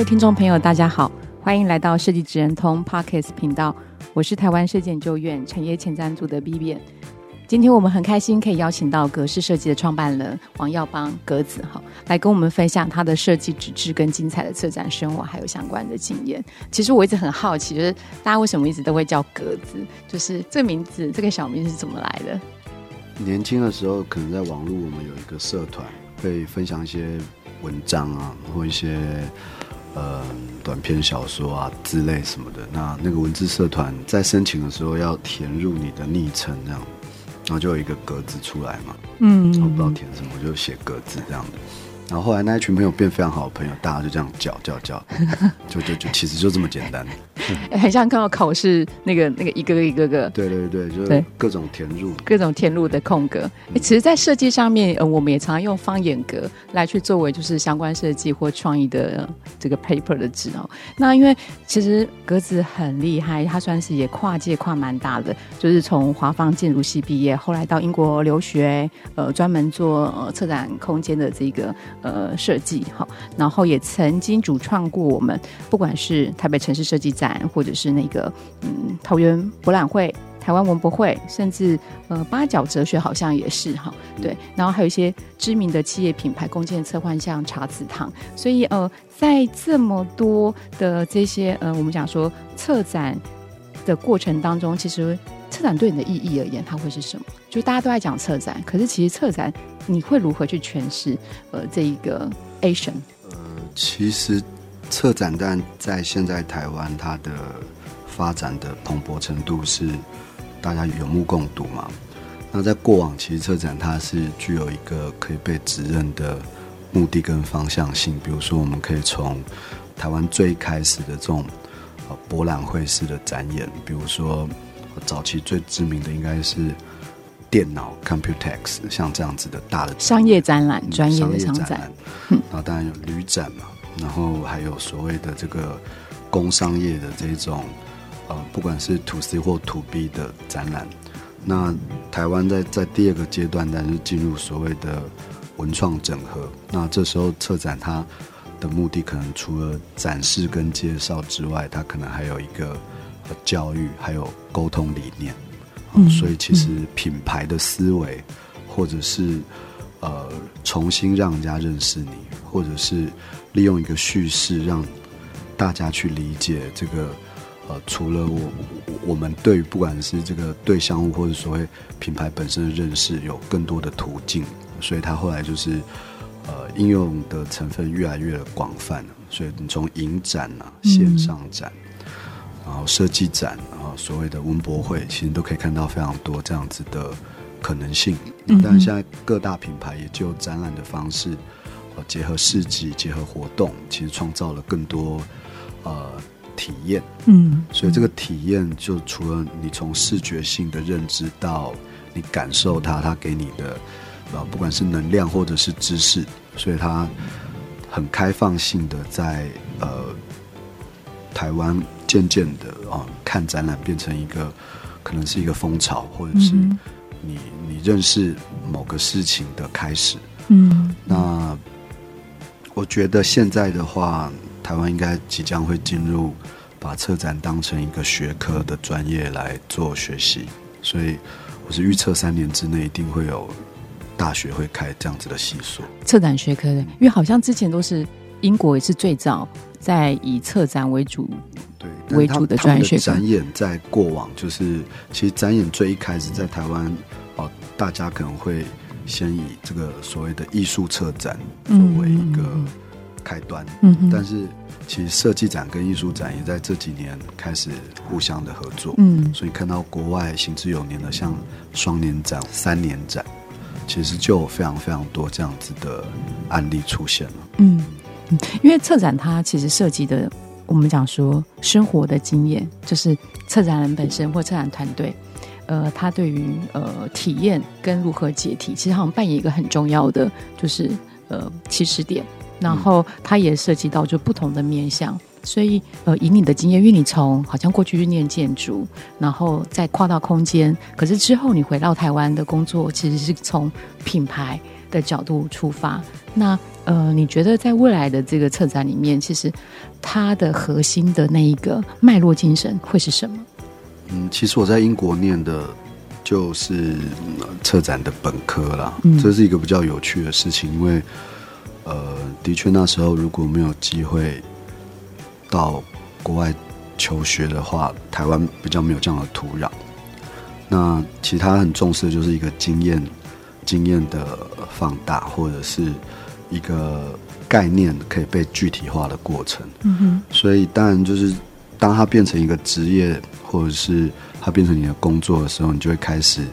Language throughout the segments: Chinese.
位听众朋友，大家好，欢迎来到设计职人通 Podcast 频道。我是台湾设计研究院产业前瞻组的 Vivian。今天我们很开心可以邀请到格式设计的创办人王耀邦格子哈，来跟我们分享他的设计职志跟精彩的策展生活，还有相关的经验。其实我一直很好奇，就是大家为什么一直都会叫格子？就是这名字，这个小名是怎么来的？年轻的时候，可能在网络我们有一个社团，会分享一些文章啊，或一些。呃，短篇小说啊之类什么的，那那个文字社团在申请的时候要填入你的昵称这样，然后就有一个格子出来嘛，嗯，我不知道填什么，我就写格子这样的。然后后来那一群朋友变非常好的朋友，大家就这样叫叫叫，就就就其实就这么简单。很像看到考试那个那个一个个一个个，对对对，就是各种填入各种填入的空格。哎，其实，在设计上面，呃，我们也常常用方眼格来去作为就是相关设计或创意的这个 paper 的纸哦。那因为其实格子很厉害，他算是也跨界跨蛮大的，就是从华方建筑系毕业，后来到英国留学，呃，专门做呃策展空间的这个。呃，设计哈，然后也曾经主创过我们，不管是台北城市设计展，或者是那个嗯桃园博览会、台湾文博会，甚至呃八角哲学好像也是哈，对，然后还有一些知名的企业品牌共建策划，像茶子堂，所以呃，在这么多的这些呃，我们讲说策展的过程当中，其实策展对你的意义而言，它会是什么？就大家都在讲策展，可是其实策展。你会如何去诠释呃这一个 Asian？呃，其实策展但在现在台湾它的发展的蓬勃程度是大家有目共睹嘛。那在过往，其实策展它是具有一个可以被指认的目的跟方向性。比如说，我们可以从台湾最开始的这种呃博览会式的展演，比如说早期最知名的应该是。电脑 Computex 像这样子的大的商业展览，专业的商展，展，嗯，然后当然有旅展嘛，然后还有所谓的这个工商业的这种，呃，不管是 To C 或 To B 的展览。那台湾在在第二个阶段，但是进入所谓的文创整合。那这时候策展它的目的，可能除了展示跟介绍之外，它可能还有一个教育，还有沟通理念。嗯、所以，其实品牌的思维，或者是呃重新让人家认识你，或者是利用一个叙事让大家去理解这个呃，除了我我们对于不管是这个对象物或者所谓品牌本身的认识，有更多的途径。所以，它后来就是呃应用的成分越来越广泛了。所以，你从影展啊，线上展。嗯然后设计展啊，所谓的文博会，其实都可以看到非常多这样子的可能性。嗯、但是现在各大品牌也就展览的方式，结合市集、结合活动，其实创造了更多呃体验。嗯，所以这个体验就除了你从视觉性的认知到你感受它，它给你的呃不管是能量或者是知识，所以它很开放性的在呃台湾。渐渐的啊，看展览变成一个，可能是一个风潮，或者是你你认识某个事情的开始。嗯，那我觉得现在的话，台湾应该即将会进入把策展当成一个学科的专业来做学习，所以我是预测三年之内一定会有大学会开这样子的系所。策展学科的，因为好像之前都是英国也是最早在以策展为主。对，为主的专业展演在过往就是，其实展演最一开始在台湾，哦，大家可能会先以这个所谓的艺术策展作为一个开端，嗯，但是其实设计展跟艺术展也在这几年开始互相的合作，嗯，所以看到国外行之有年的像双年展、三年展，其实就有非常非常多这样子的案例出现了。嗯，因为策展它其实涉及的，我们讲说生活的经验，就是策展人本身或策展团队，呃，他对于呃体验跟如何解题，其实好像扮演一个很重要的，就是呃起始点。然后它也涉及到就不同的面向。所以，呃，以你的经验，因为你从好像过去去念建筑，然后再跨到空间，可是之后你回到台湾的工作，其实是从品牌的角度出发。那，呃，你觉得在未来的这个策展里面，其实它的核心的那一个脉络精神会是什么？嗯，其实我在英国念的就是策展的本科啦，嗯，这是一个比较有趣的事情，因为，呃，的确那时候如果没有机会。到国外求学的话，台湾比较没有这样的土壤。那其他很重视的就是一个经验、经验的放大，或者是一个概念可以被具体化的过程。嗯哼。所以当然就是当它变成一个职业，或者是它变成你的工作的时候，你就会开始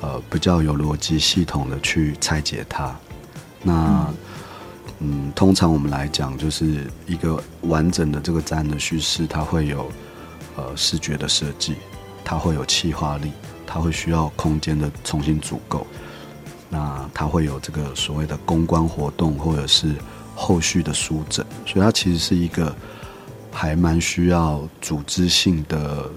呃比较有逻辑系统的去拆解它。那。嗯，通常我们来讲，就是一个完整的这个展览的叙事，它会有呃视觉的设计，它会有气化力，它会需要空间的重新组构，那它会有这个所谓的公关活动，或者是后续的书整，所以它其实是一个还蛮需要组织性的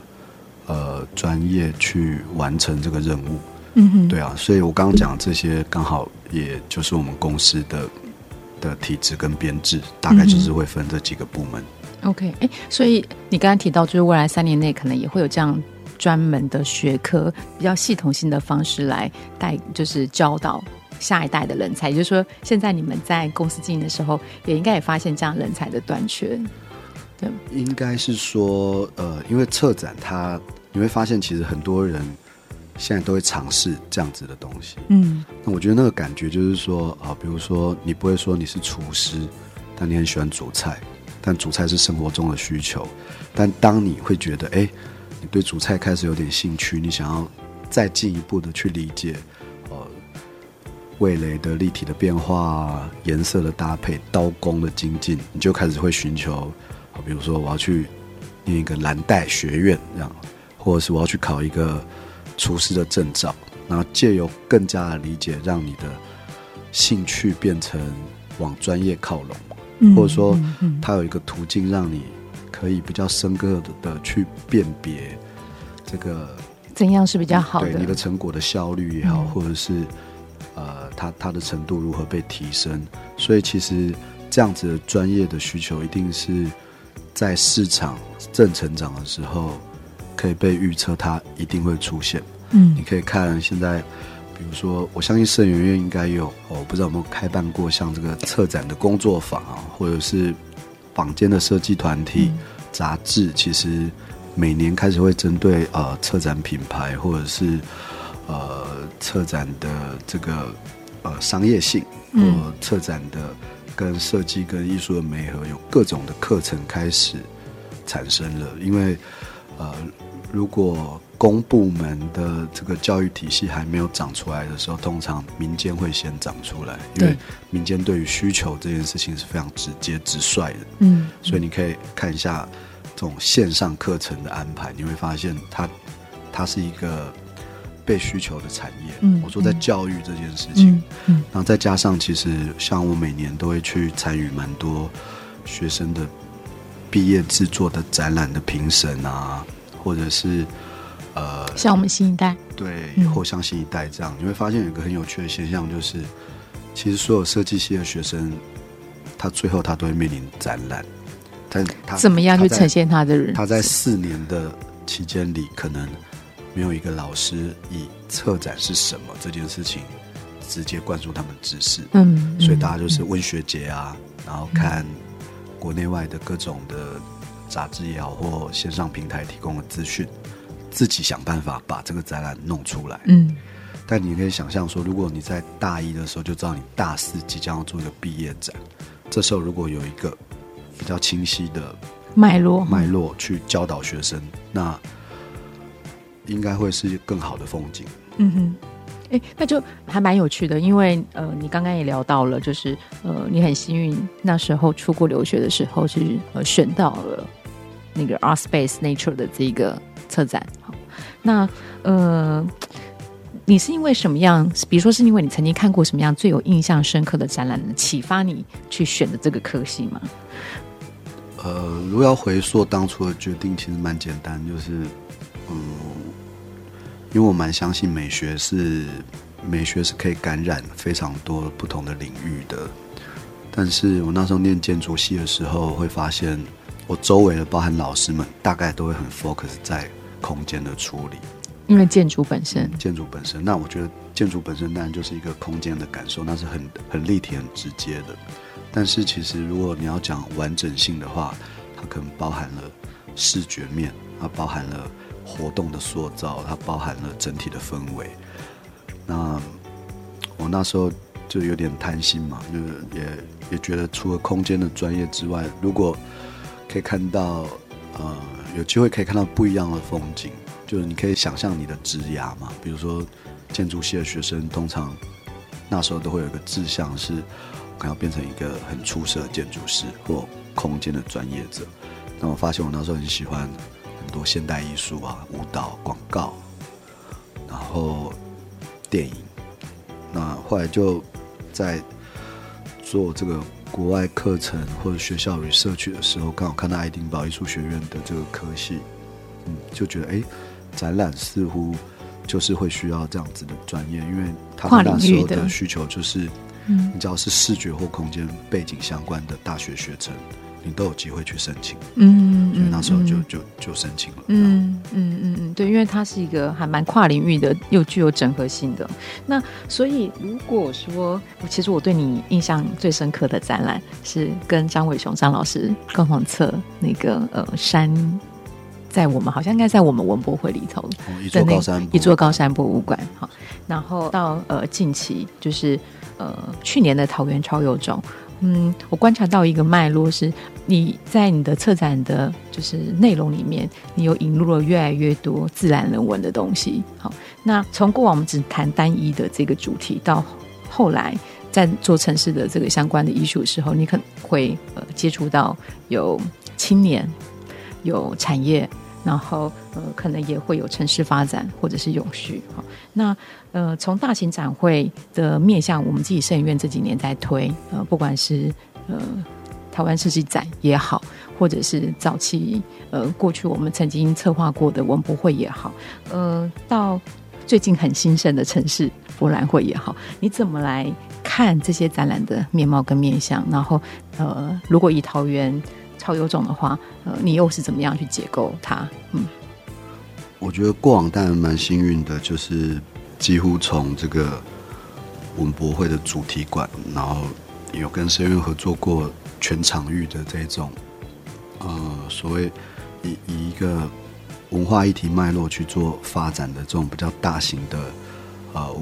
呃专业去完成这个任务。嗯哼，对啊，所以我刚刚讲这些，刚好也就是我们公司的。的体制跟编制大概就是会分这几个部门。嗯、OK，哎，所以你刚刚提到，就是未来三年内可能也会有这样专门的学科，比较系统性的方式来带，就是教导下一代的人才。也就是说，现在你们在公司经营的时候，也应该也发现这样人才的短缺。对，应该是说，呃，因为策展它，你会发现其实很多人。现在都会尝试这样子的东西，嗯，那我觉得那个感觉就是说啊，比如说你不会说你是厨师，但你很喜欢煮菜，但煮菜是生活中的需求，但当你会觉得，哎，你对煮菜开始有点兴趣，你想要再进一步的去理解，呃，味蕾的立体的变化、颜色的搭配、刀工的精进，你就开始会寻求，比如说我要去念一个蓝带学院这样，或者是我要去考一个。厨师的证照，然后借由更加的理解，让你的兴趣变成往专业靠拢，嗯、或者说，它有一个途径，让你可以比较深刻的的去辨别这个怎样是比较好的，对你的成果的效率也好，嗯、或者是呃，它它的程度如何被提升。所以，其实这样子的专业的需求，一定是在市场正成长的时候。可以被预测，它一定会出现。嗯，你可以看现在，比如说，我相信圣圆院应该有，我不知道有没有开办过像这个策展的工作坊啊，或者是坊间的设计团体、杂志，其实每年开始会针对呃策展品牌或者是呃策展的这个呃商业性，或策展的跟设计跟艺术的媒合，有各种的课程开始产生了，因为呃。如果公部门的这个教育体系还没有长出来的时候，通常民间会先长出来，因为民间对于需求这件事情是非常直接直率的。嗯，所以你可以看一下这种线上课程的安排，你会发现它它是一个被需求的产业。嗯，我说在教育这件事情，嗯，嗯，然后再加上其实像我每年都会去参与蛮多学生的毕业制作的展览的评审啊。或者是，呃，像我们新一代，对，或像新一代这样，嗯，你会发现有一个很有趣的现象，就是其实所有设计系的学生，他最后他都会面临展览，但他怎么样去呈现他的人？他在四年的期间里，可能没有一个老师以策展是什么这件事情直接灌输他们知识，嗯，所以大家就是问学姐啊，然后看国内外的各种的。杂志也好，或线上平台提供的资讯，自己想办法把这个展览弄出来。嗯，但你可以想象说，如果你在大一的时候就知道你大四即将要做一个毕业展，这时候如果有一个比较清晰的脉络脉络去教导学生，那应该会是更好的风景。嗯哼，哎，那就还蛮有趣的，因为呃，你刚刚也聊到了，就是呃，你很幸运那时候出国留学的时候是呃选到了那个 Art Space Nature 的这个策展。好，那呃，你是因为什么样？比如说是因为你曾经看过什么样最有印象深刻的展览，启发你去选的这个科系吗？呃，如果要回溯当初的决定，其实蛮简单，就是嗯。因为我蛮相信美学是美学是可以感染非常多不同的领域的，但是我那时候念建筑系的时候，会发现我周围的包含老师们大概都会很 focus 在空间的处理，因为建筑本身，建筑本身，那我觉得建筑本身当然就是一个空间的感受，那是很很立体、很直接的。但是其实如果你要讲完整性的话，它可能包含了视觉面，它包含了。活动的塑造，它包含了整体的氛围。那我那时候就有点贪心嘛，就是也也觉得除了空间的专业之外，如果可以看到呃有机会可以看到不一样的风景，就是你可以想象你的职涯嘛。比如说建筑系的学生，通常那时候都会有一个志向，是可能要变成一个很出色的建筑师或空间的专业者。那我发现我那时候很喜欢。多现代艺术啊，舞蹈、广告，然后电影。那后来就在做这个国外课程或者学校 research 的时候，刚好看到爱丁堡艺术学院的这个科系，嗯，就觉得哎，展览似乎就是会需要这样子的专业，因为他们那时候的需求就是，嗯，你只要是视觉或空间背景相关的大学学程。你都有机会去申请，嗯，所以那时候就、嗯、就就申请了，嗯嗯嗯嗯，对，因为它是一个还蛮跨领域的，又具有整合性的。那所以如果说，其实我对你印象最深刻的展览是跟张伟雄张老师共同策那个呃山，在我们好像应该在我们文博会里头，哦、一座高山一座高山博物馆。好，然后到呃近期就是呃去年的桃园超有种。嗯，我观察到一个脉络是，你在你的策展的，就是内容里面，你有引入了越来越多自然人文的东西。好，那从过往我们只谈单一的这个主题，到后来在做城市的这个相关的艺术的时候，你可能会呃接触到有青年，有产业。然后，呃，可能也会有城市发展或者是永续。好，那呃，从大型展会的面向，我们自己摄影院这几年在推，呃，不管是呃台湾设计展也好，或者是早期呃过去我们曾经策划过的文博会也好，呃，到最近很兴盛的城市博览会也好，你怎么来看这些展览的面貌跟面向？然后，呃，如果以桃园。超有种的话，呃，你又是怎么样去解构它？嗯，我觉得过往当然蛮幸运的，就是几乎从这个文博会的主题馆，然后有跟摄影院合作过全场域的这种，呃，所谓以以一个文化议题脉络去做发展的这种比较大型的呃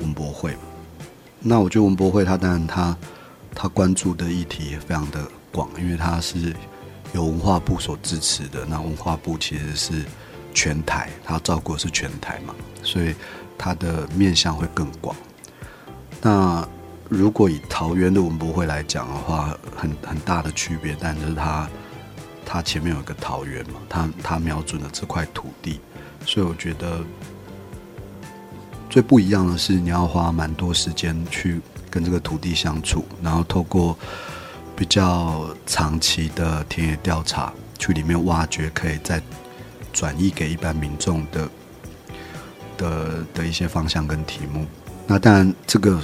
文博会。那我觉得文博会它当然它它关注的议题也非常的。广，因为它是由文化部所支持的，那文化部其实是全台，它照顾的是全台嘛，所以它的面向会更广。那如果以桃园的文博会来讲的话，很很大的区别，但就是它它前面有一个桃园嘛，它它瞄准了这块土地，所以我觉得最不一样的是，你要花蛮多时间去跟这个土地相处，然后透过。比较长期的田野调查，去里面挖掘，可以在转移给一般民众的的的一些方向跟题目。那当然，这个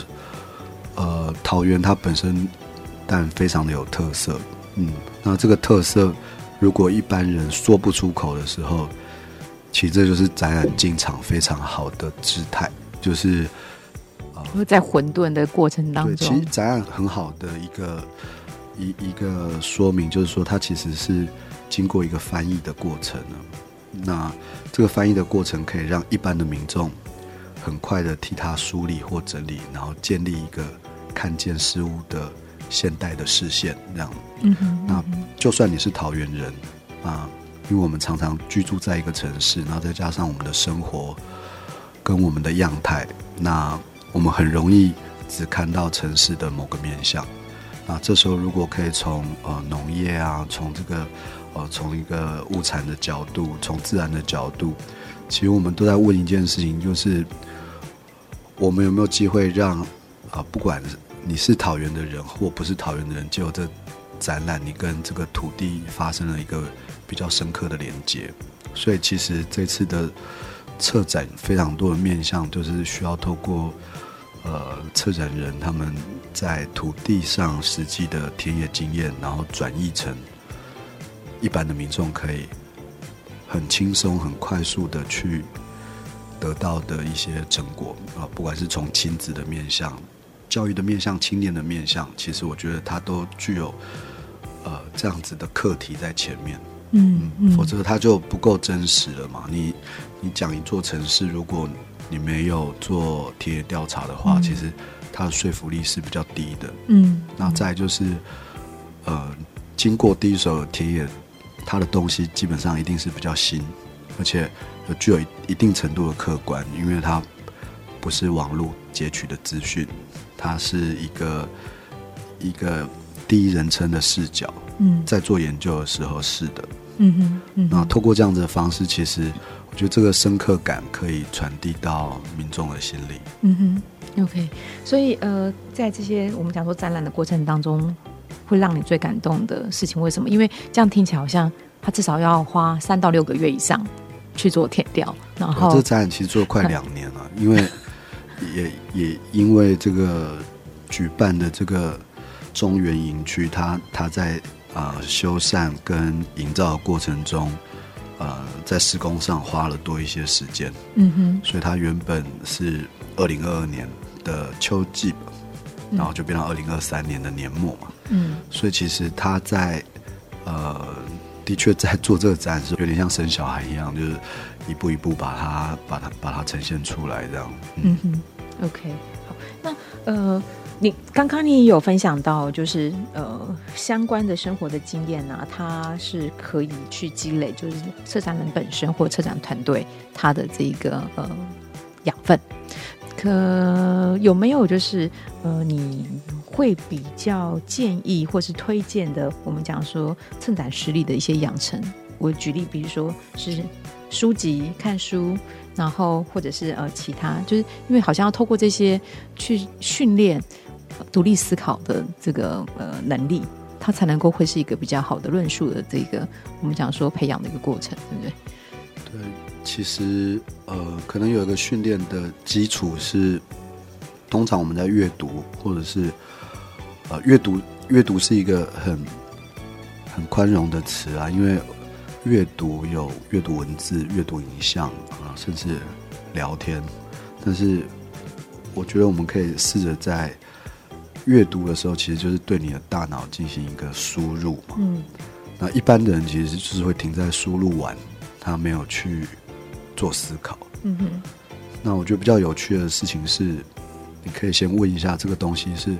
呃桃园它本身但非常的有特色，嗯，那这个特色如果一般人说不出口的时候，其实这就是展览进场非常好的姿态，就是呃在混沌的过程当中，其实展览很好的一个。一一个说明就是说，它其实是经过一个翻译的过程呢。那这个翻译的过程可以让一般的民众很快的替他梳理或整理，然后建立一个看见事物的现代的视线。这样，嗯哼，那就算你是桃园人啊，因为我们常常居住在一个城市，然后再加上我们的生活跟我们的样态，那我们很容易只看到城市的某个面相。那这时候如果可以从呃农业啊，从这个呃从一个物产的角度，从自然的角度，其实我们都在问一件事情，就是我们有没有机会让啊、呃，不管你是桃园的人或不是桃园的人，就这展览，你跟这个土地发生了一个比较深刻的连接。所以其实这次的策展非常多的面向，就是需要透过呃策展人他们在土地上实际的田野经验，然后转译成一般的民众可以很轻松、很快速的去得到的一些成果啊，不管是从亲子的面向、教育的面向、青年的面向，其实我觉得它都具有呃这样子的课题在前面。嗯，嗯，否则它就不够真实了嘛。你你讲一座城市，如果你没有做田野调查的话，嗯，其实它的说服力是比较低的。嗯，那再就是，呃，经过第一手田野，它的东西基本上一定是比较新，而且具有一定程度的客观，因为它不是网络截取的资讯，它是一个一个第一人称的视角。嗯，在做研究的时候是的。嗯哼，嗯，那透过这样子的方式，其实我觉得这个深刻感可以传递到民众的心里。嗯哼，OK。所以呃，在这些我们讲说展览的过程当中，会让你最感动的事情，为什么？因为这样听起来好像他至少要花三到六个月以上去做填调，然后这个展览其实做了快两年了，因为也也因为这个举办的这个中原营区，它它在。啊、呃，修缮跟营造的过程中，呃，在施工上花了多一些时间。嗯哼，所以它原本是二零二二年的秋季，然后就变到二零二三年的年末嘛。嗯，所以其实他在呃，的确在做这个展的时候，有点像生小孩一样，就是一步一步把它、把它、把它呈现出来这样。嗯，嗯哼，OK，好，那呃。你刚刚你也有分享到，就是呃相关的生活的经验啊，它是可以去积累，就是策展人本身或策展团队他的这个呃养分。可有没有就是呃你会比较建议或是推荐的？我们讲说策展实力的一些养成，我举例，比如说是书籍看书，然后或者是呃其他，就是因为好像要透过这些去训练。独立思考的这个呃能力，它才能够会是一个比较好的论述的这个我们讲说培养的一个过程，对不对？对，其实呃，可能有一个训练的基础是，通常我们在阅读或者是呃阅读，阅读是一个很很宽容的词啊，因为阅读有阅读文字、阅读影像啊，甚至聊天，但是我觉得我们可以试着在阅读的时候，其实就是对你的大脑进行一个输入嘛。嗯，那一般的人其实就是会停在输入完，他没有去做思考。嗯哼。那我觉得比较有趣的事情是，你可以先问一下这个东西是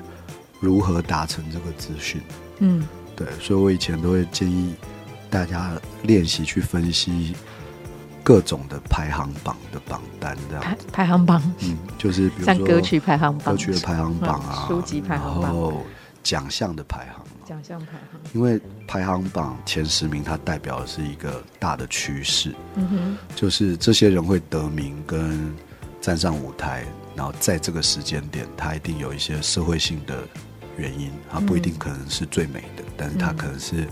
如何达成这个资讯。嗯，对，所以我以前都会建议大家练习去分析。各种的排行榜的榜单，这样排排行榜，嗯，就是比如说像歌曲排行榜、歌曲的排行榜啊，书籍排行榜，然后奖项的排行，奖项排行。因为排行榜前十名，它代表的是一个大的趋势，嗯哼，就是这些人会得名跟站上舞台，然后在这个时间点，他一定有一些社会性的原因，他不一定可能是最美的，嗯、但是他可能是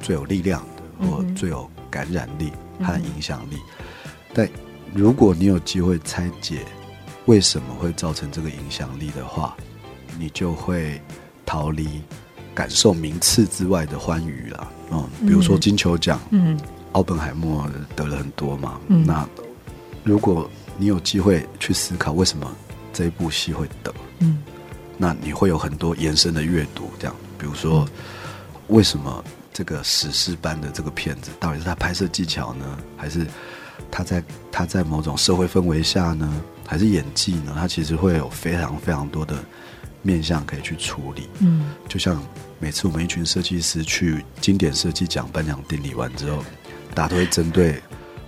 最有力量的，嗯、或最有感染力。它的影响力，但如果你有机会拆解为什么会造成这个影响力的话，你就会逃离感受名次之外的欢愉了。嗯，比如说金球奖，嗯，奥本海默得了很多嘛。嗯，那如果你有机会去思考为什么这一部戏会得，嗯，那你会有很多延伸的阅读，这样，比如说为什么？这个史诗般的这个片子，到底是他拍摄技巧呢，还是他在他在某种社会氛围下呢，还是演技呢？他其实会有非常非常多的面向可以去处理。嗯，就像每次我们一群设计师去经典设计奖颁奖典礼完之后，大家都会针对，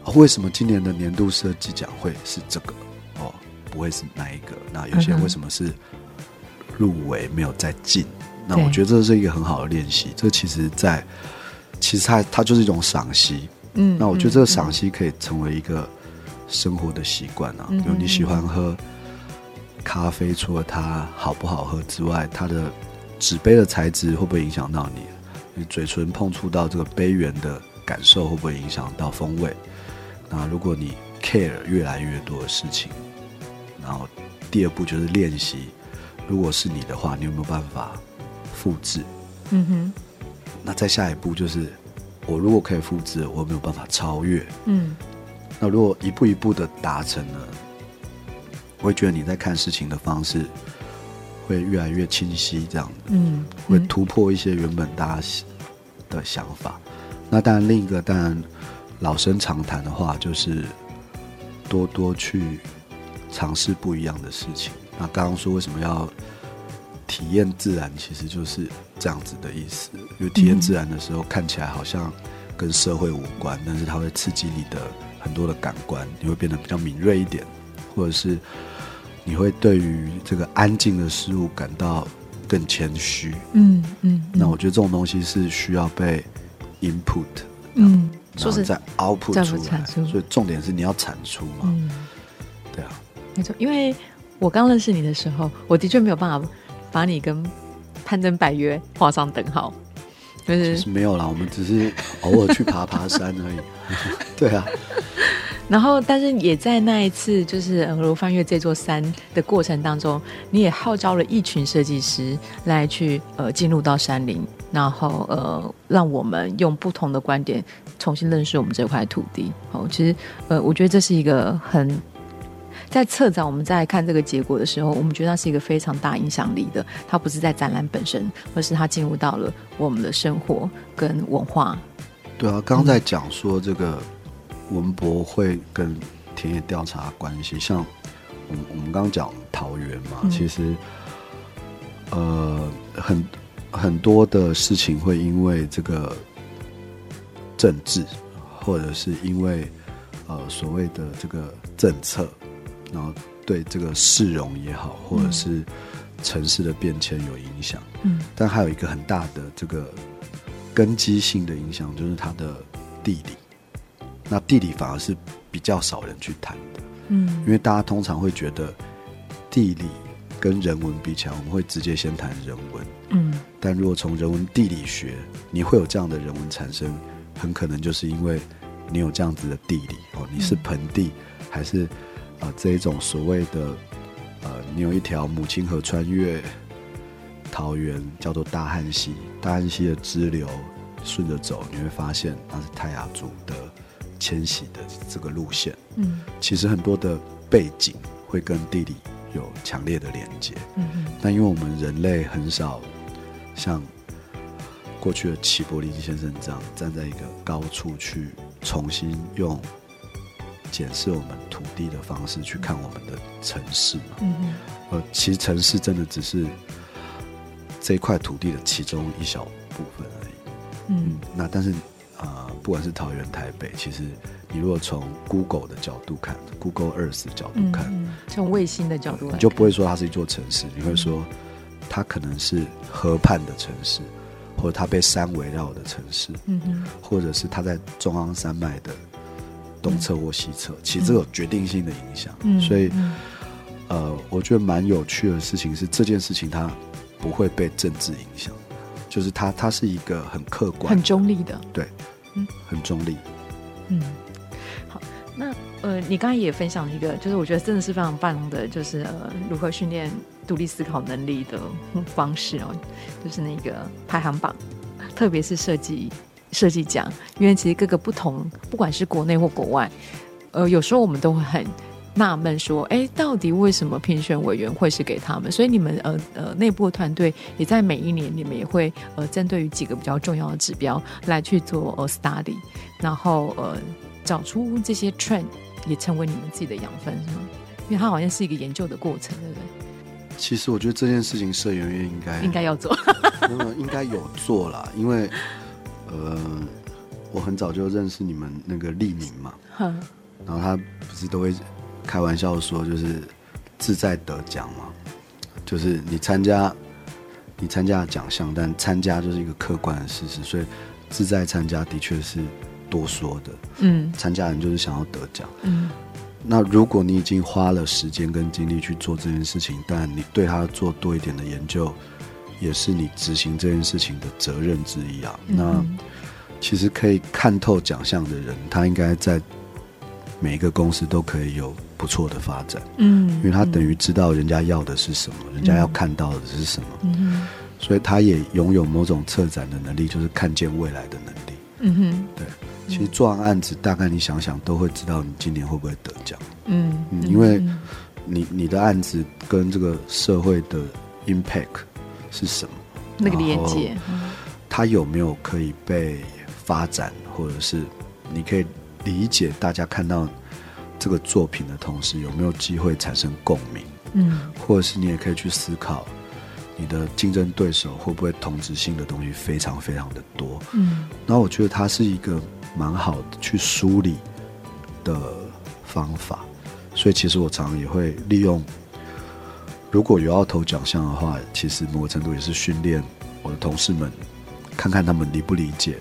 哦，为什么今年的年度设计奖会是这个？哦，不会是那一个？那有些人为什么是入围没有再进？那我觉得这是一个很好的练习。这其实在，在其实它它就是一种赏析。嗯，那我觉得这个赏析可以成为一个生活的习惯啊。比如你喜欢喝咖啡，除了它好不好喝之外，它的纸杯的材质会不会影响到你？你嘴唇碰触到这个杯缘的感受会不会影响到风味？那如果你 care 越来越多的事情，然后第二步就是练习。如果是你的话，你有没有办法复制？嗯哼。那再下一步就是，我如果可以复制，我有没有办法超越？嗯。那如果一步一步的达成了，我会觉得你在看事情的方式会越来越清晰，这样的。嗯。会突破一些原本大家的想法。那当然，另一个当然老生常谈的话就是，多多去尝试不一样的事情。那刚刚说为什么要体验自然，其实就是这样子的意思。因为体验自然的时候，看起来好像跟社会无关，但是它会刺激你的很多的感官，你会变得比较敏锐一点，或者是你会对于这个安静的事物感到更谦虚。嗯嗯。那我觉得这种东西是需要被 input，嗯，然后在 output 出来。所以重点是你要产出嘛。嗯，对啊，没错，因为。我刚认识你的时候，我的确没有办法把你跟攀登百岳画上等号，就是，是没有啦，我们只是偶尔去爬爬山而已。对啊，然后但是也在那一次就是额罗翻越这座山的过程当中，你也号召了一群设计师来去呃进入到山林，然后呃让我们用不同的观点重新认识我们这块土地。哦，其实呃我觉得这是一个很。在策展，我们在看这个结果的时候，我们觉得它是一个非常大影响力的。它不是在展览本身，而是它进入到了我们的生活跟文化。对啊，刚刚在讲说这个文博会跟田野调查关系，像我们我们刚刚讲桃园嘛，嗯、其实呃很很多的事情会因为这个政治，或者是因为呃所谓的这个政策。然后对这个市容也好，或者是城市的变迁有影响。嗯，但还有一个很大的这个根基性的影响，就是它的地理。那地理反而是比较少人去谈的。嗯，因为大家通常会觉得地理跟人文比起来，我们会直接先谈人文。嗯，但如果从人文地理学，你会有这样的人文产生，很可能就是因为你有这样子的地理哦，你是盆地还是？啊，这一种所谓的，呃，你有一条母亲河穿越桃园，叫做大汉溪。大汉溪的支流顺着走，你会发现那是泰雅族的迁徙的这个路线。嗯，其实很多的背景会跟地理有强烈的连接。嗯嗯，但因为我们人类很少像过去的齐柏林先生这样站在一个高处去重新用。检视我们土地的方式去看我们的城市嘛，嗯嗯，呃，其实城市真的只是这一块土地的其中一小部分而已，嗯，嗯，那但是啊、呃，不管是桃园、台北，其实你如果从 Google 的角度看，Google Earth 的角度看，从、嗯、卫星的角度看，你就不会说它是一座城市，你会说它可能是河畔的城市，或者它被山围绕的城市，嗯哼，或者是它在中央山脉的。东侧或西侧，其实这有决定性的影响。嗯，所以，呃，我觉得蛮有趣的事情是，这件事情它不会被政治影响，就是它它是一个很客观、很中立的，对，嗯，很中立。嗯，好，那呃，你刚才也分享了一个，就是我觉得真的是非常棒的，就是呃，如何训练独立思考能力的方式哦，就是那个排行榜，特别是设计。设计奖，因为其实各个不同，不管是国内或国外，呃，有时候我们都会很纳闷，说，哎，到底为什么评选委员会是给他们？所以你们呃呃内部的团队也在每一年，你们也会呃针对于几个比较重要的指标来去做呃 study，然后呃找出这些 trend，也成为你们自己的养分，是吗？因为它好像是一个研究的过程，对不对？其实我觉得这件事情社员应该应该要做，嗯，应该有做啦，因为。呃，我很早就认识你们那个立宁嘛，然后他不是都会开玩笑说，就是自在得奖嘛，就是你参加你参加了奖项，但参加就是一个客观的事实，所以自在参加的确是多说的。嗯，参加人就是想要得奖。嗯，那如果你已经花了时间跟精力去做这件事情，但你对他做多一点的研究，也是你执行这件事情的责任之一啊。嗯、那其实可以看透奖项的人，他应该在每一个公司都可以有不错的发展。嗯，因为他等于知道人家要的是什么，嗯、人家要看到的是什么。嗯，所以他也拥有某种策展的能力，就是看见未来的能力。嗯哼，对。其实做完案子，大概你想想都会知道你今年会不会得奖。嗯，嗯，因为你你的案子跟这个社会的 impact 是什么？那个连接，它有没有可以被发展，或者是你可以理解大家看到这个作品的同时，有没有机会产生共鸣？嗯，或者是你也可以去思考，你的竞争对手会不会同质性的东西非常非常的多？嗯，那我觉得它是一个蛮好的去梳理的方法，所以其实我常常也会利用。如果有要投奖项的话，其实某个程度也是训练我的同事们，看看他们理不理解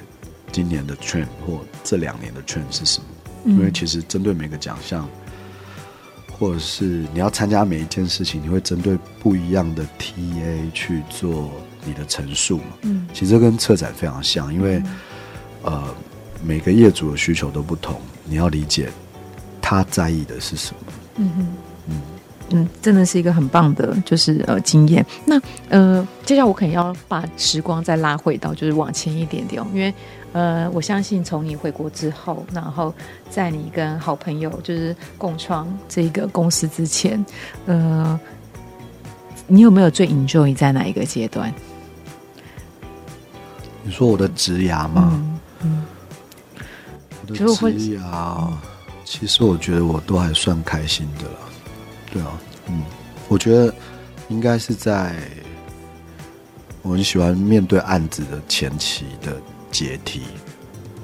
今年的 trend 或这两年的 trend 是什么。嗯、因为其实针对每个奖项，或者是你要参加每一件事情，你会针对不一样的 TA 去做你的陈述嘛。嗯，其实这跟策展非常像，因为、嗯、呃每个业主的需求都不同，你要理解他在意的是什么。嗯哼，嗯。真的是一个很棒的，就是呃经验。那呃，接下来我可能要把时光再拉回到，就是往前一点点，因为呃，我相信从你回国之后，然后在你跟好朋友就是共创这个公司之前，呃，你有没有最 enjoy 在哪一个阶段？你说我的职涯吗？嗯，嗯我的职涯，其实我觉得我都还算开心的了。对啊，嗯，我觉得应该是在我很喜欢面对案子的前期的解题，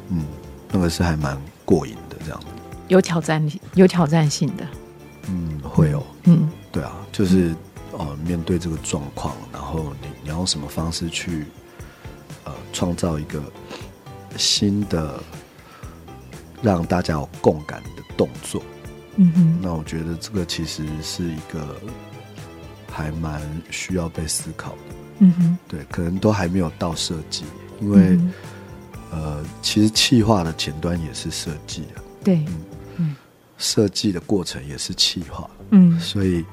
嗯，那个是还蛮过瘾的，这样有挑战，有挑战性的，嗯，会有，嗯，对啊，就是呃，面对这个状况，然后你你要用什么方式去呃创造一个新的让大家有共感的动作。嗯哼，那我觉得这个其实是一个还蛮需要被思考的。嗯哼，对，可能都还没有到设计，因为、嗯、呃，其实气化的前端也是设计啊。对，嗯，设计的过程也是气化。嗯，所以，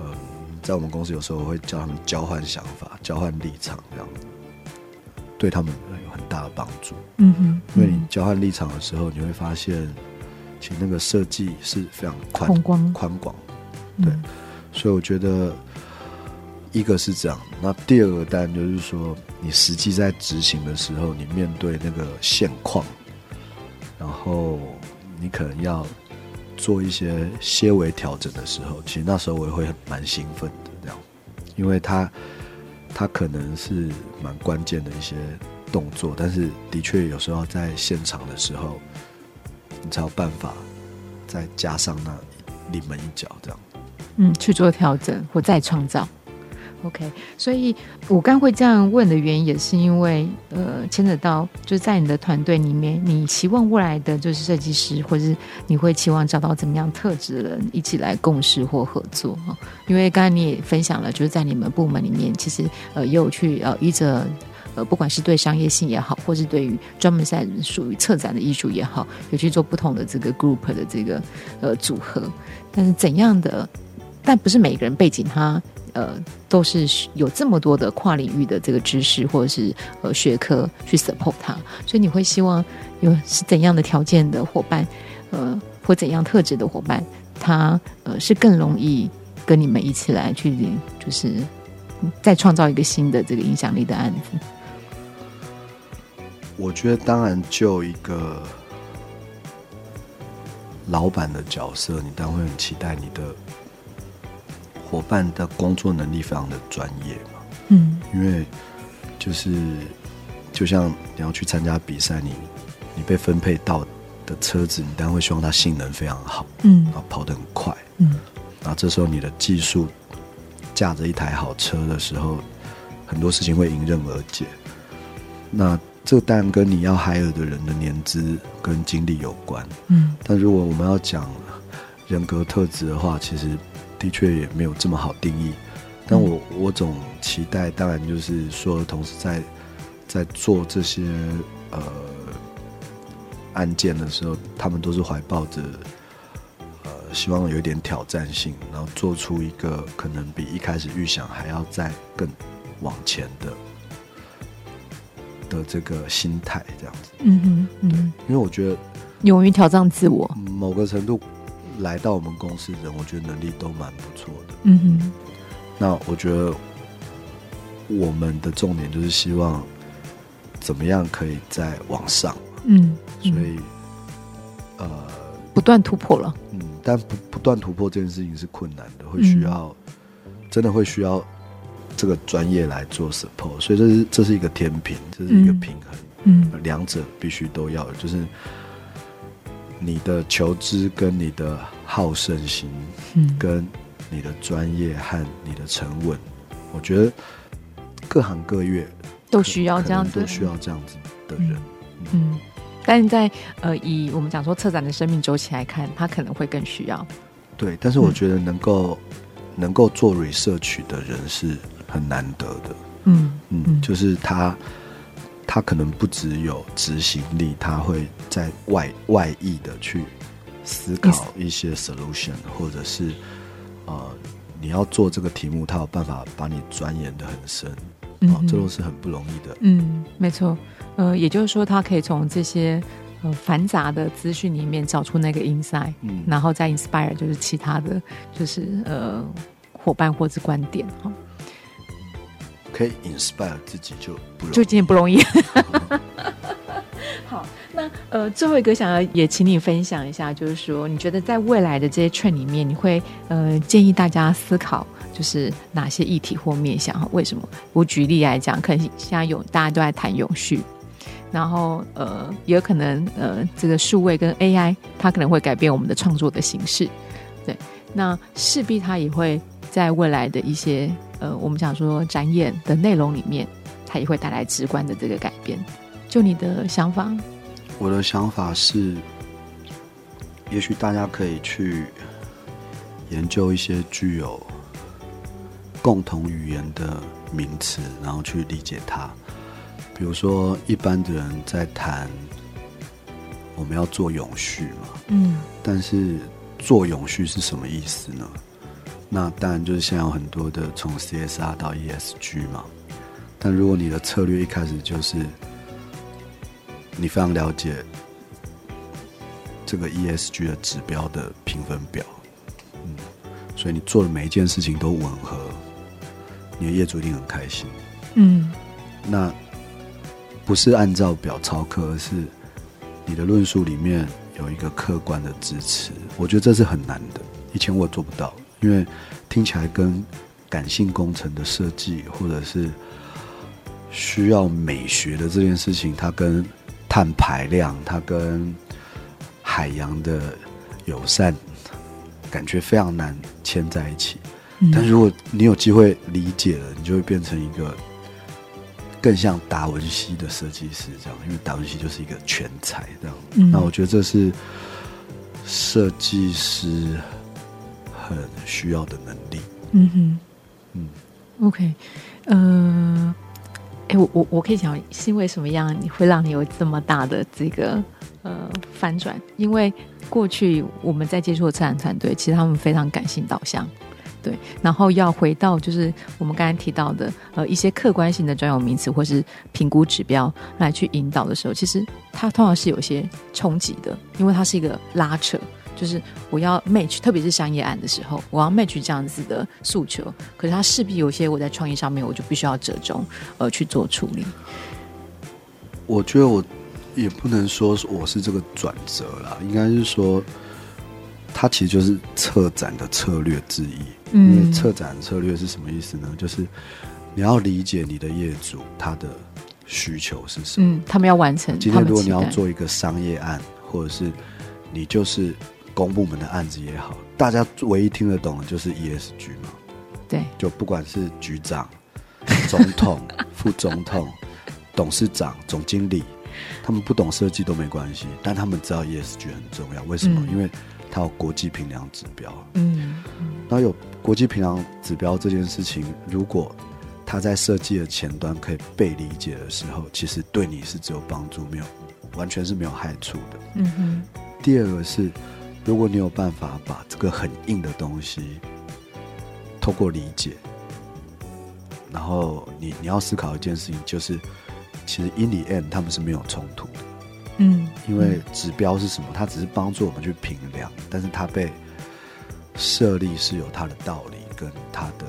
嗯、呃，在我们公司有时候会叫他们交换想法、交换立场，这样对他们有很大的帮助。嗯哼，嗯因为你交换立场的时候，你会发现。其实那个设计是非常宽宽广，对，嗯、所以我觉得一个是这样。那第二个当然就是说，你实际在执行的时候，你面对那个现况，然后你可能要做一些些微调整的时候，其实那时候我也会蛮兴奋的，这样，因为它它可能是蛮关键的一些动作，但是的确有时候在现场的时候。你才有办法再加上那临门一脚，这样，嗯，去做调整或再创造。OK，所以我刚会这样问的原因，也是因为呃，牵扯到就是在你的团队里面，你期望未来的就是设计师，或者是你会期望找到怎么样特质的人一起来共事或合作哈？因为刚才你也分享了，就是在你们部门里面，其实呃，也有去呃，依着。呃，不管是对商业性也好，或是对于专门在属于策展的艺术也好，有去做不同的这个 group 的这个呃组合。但是怎样的，但不是每个人背景他呃都是有这么多的跨领域的这个知识或者是呃学科去 support 他，所以你会希望有是怎样的条件的伙伴，呃，或怎样特质的伙伴，他呃是更容易跟你们一起来去，就是再创造一个新的这个影响力的案子。我觉得，当然，就一个老板的角色，你当然会很期待你的伙伴的工作能力非常的专业嘛。嗯，因为就是就像你要去参加比赛，你你被分配到的车子，你当然会希望它性能非常好，嗯，然后跑得很快，嗯，然然后这时候你的技术驾着一台好车的时候，很多事情会迎刃而解。那这当然跟你要 hire 的人的年资跟经历有关。嗯，但如果我们要讲人格特质的话，其实的确也没有这么好定义。但我我总期待，当然就是说，同时在在做这些呃案件的时候，他们都是怀抱着呃希望有一点挑战性，然后做出一个可能比一开始预想还要再更往前的的这个心态，这样子。嗯哼，嗯，对，因为我觉得勇于挑战自我，某个程度来到我们公司的人，我觉得能力都蛮不错的。嗯哼。那我觉得我们的重点就是希望怎么样可以再往上，嗯，所以呃不断突破了，嗯，但不不断突破这件事情是困难的，会需要、嗯、真的会需要这个专业来做 support，所以这是这是一个天平，这是一个平衡，嗯，两者必须都要，就是你的求知跟你的好胜心，嗯，跟。你的专业和你的沉稳，我觉得各行各业都需要这样子，都需要这样子的人。嗯，嗯，但是在呃，以我们讲说策展的生命周期来看，他可能会更需要。对，但是我觉得能够、嗯、能够做 research 的人是很难得的。嗯嗯，就是他他可能不只有执行力，他会在外外溢的去思考一些 solution，或者是。呃，你要做这个题目，他有办法把你钻研的很深，嗯、哦，这都是很不容易的。嗯，没错。呃，也就是说，他可以从这些呃繁杂的资讯里面找出那个 insight，嗯，然后再 inspire 就是其他的就是呃伙伴或者观点哈。可以 inspire 自己就不容易，就今天不容易。好。那呃，最后一个想要也请你分享一下，就是说，你觉得在未来的这些 trend 里面，你会呃建议大家思考，就是哪些议题或面向？为什么？我举例来讲，可能现在有大家都在谈永续，然后呃，也有可能呃，这个数位跟 AI，它可能会改变我们的创作的形式。对，那势必它也会在未来的一些呃，我们想说展演的内容里面，它也会带来直观的这个改变。就你的想法？我的想法是，也许大家可以去研究一些具有共同语言的名词，然后去理解它。比如说，一般的人在谈我们要做永续嘛，嗯，但是做永续是什么意思呢？那当然就是现在有很多的从 CSR 到 ESG 嘛。但如果你的策略一开始就是你非常了解这个 ESG 的指标的评分表，嗯，所以你做的每一件事情都吻合，你的业主一定很开心，嗯，那不是按照表操课，而是你的论述里面有一个客观的支持，我觉得这是很难的，以前我做不到，因为听起来跟感性工程的设计，或者是需要美学的这件事情，它跟碳排量，它跟海洋的友善，感觉非常难牵在一起。嗯。但如果你有机会理解了，你就会变成一个更像达文西的设计师这样，因为达文西就是一个全才这样。嗯。那我觉得这是设计师很需要的能力。嗯哼，嗯，OK，呃。哎，我我我可以讲是因为什么样你会让你有这么大的这个呃反转？因为过去我们在接触的策展团队，其实他们非常感性导向，对，然后要回到就是我们刚才提到的呃一些客观性的专有名词或是评估指标来去引导的时候，其实它通常是有些冲击的，因为它是一个拉扯。就是我要 match，特别是商业案的时候，我要 match 这样子的诉求，可是它势必有些我在创意上面，我就必须要折中，呃，去做处理。我觉得我也不能说我是这个转折啦，应该是说，它其实就是策展的策略之一。嗯，因为策展策略是什么意思呢？就是你要理解你的业主他的需求是什么，嗯，他们要完成。今天如果你要做一个商业案，或者是你就是。公部门的案子也好，大家唯一听得懂的就是 ESG 嘛。对，就不管是局长、总统、副总统、董事长、总经理，他们不懂设计都没关系，但他们知道 ESG 很重要。为什么？嗯、因为它有国际评量指标。嗯，那有国际评量指标这件事情，如果它在设计的前端可以被理解的时候，其实对你是只有帮助，没有完全是没有害处的。嗯哼。第二个是，如果你有办法把这个很硬的东西。透过理解，然后你你要思考一件事情，就是其实 in the end 他们是没有冲突的，嗯，因为指标是什么？它只是帮助我们去评量，但是它被设立是有它的道理跟它的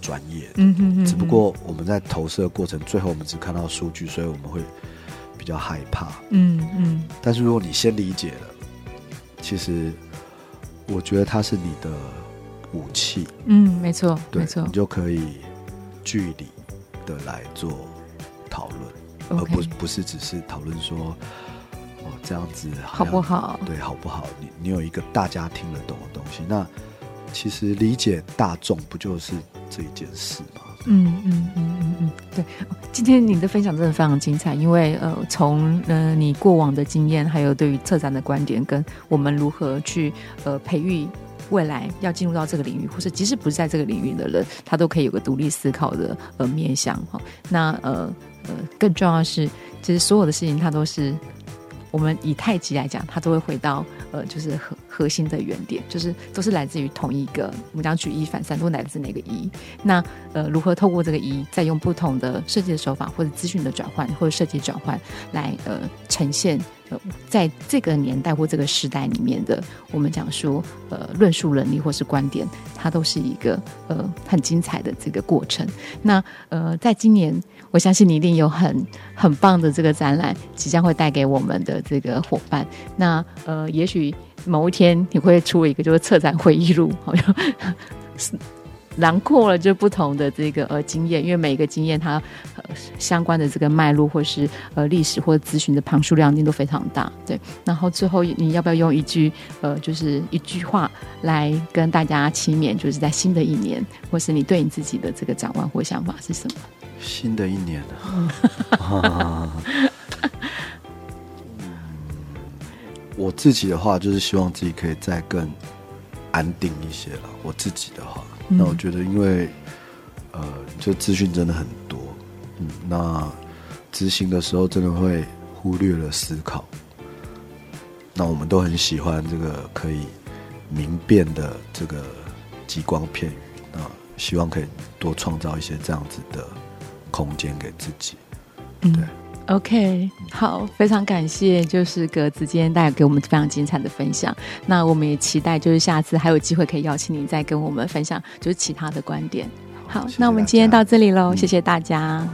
专业的，嗯哼嗯，只不过我们在投射的过程，最后我们只看到数据，所以我们会比较害怕，嗯嗯。但是如果你先理解了，其实我觉得它是你的。武器，嗯，没错，没错，你就可以据理的来做讨论，而不不是只是讨论说，哦，这样子好不好？对，好不好？你你有一个大家听得懂的东西，那其实理解大众不就是这一件事吗？嗯嗯嗯嗯嗯，对。今天你的分享真的非常精彩，因为呃，从呃你过往的经验，还有对于策展的观点，跟我们如何去呃培育。未来要进入到这个领域，或是即使不是在这个领域的人，他都可以有个独立思考的呃面向哈。那呃呃，更重要的是，其实所有的事情，它都是我们以太极来讲，它都会回到呃，就是核核心的原点，就是都是来自于同一个。我们讲举一反三，都来自哪个一？那呃，如何透过这个一，再用不同的设计的手法，或者资讯的转换，或者设计转换，来呃呈现呃。在这个年代或这个时代里面的，我们讲说，呃，论述能力或是观点，它都是一个呃很精彩的这个过程。那呃，在今年，我相信你一定有很很棒的这个展览即将会带给我们的这个伙伴。那呃，也许某一天你会出一个就是策展回忆录，好像。囊括了就不同的这个呃经验，因为每一个经验它呃相关的这个脉络或是呃历史或咨询的旁数量一定都非常大，对。然后最后你要不要用一句呃就是一句话来跟大家期勉，就是在新的一年，或是你对你自己的这个展望或想法是什么？新的一年啊，我自己的话就是希望自己可以再更安定一些了。我自己的话。那我觉得，因为呃，就资讯真的很多，嗯，那执行的时候真的会忽略了思考。那我们都很喜欢这个可以明辨的这个极光片羽，那希望可以多创造一些这样子的空间给自己，对。嗯 OK，好，非常感谢，就是格子今天带给我们非常精彩的分享。那我们也期待，就是下次还有机会可以邀请你再跟我们分享，就是其他的观点。好，那我们今天到这里喽，嗯，谢谢大家。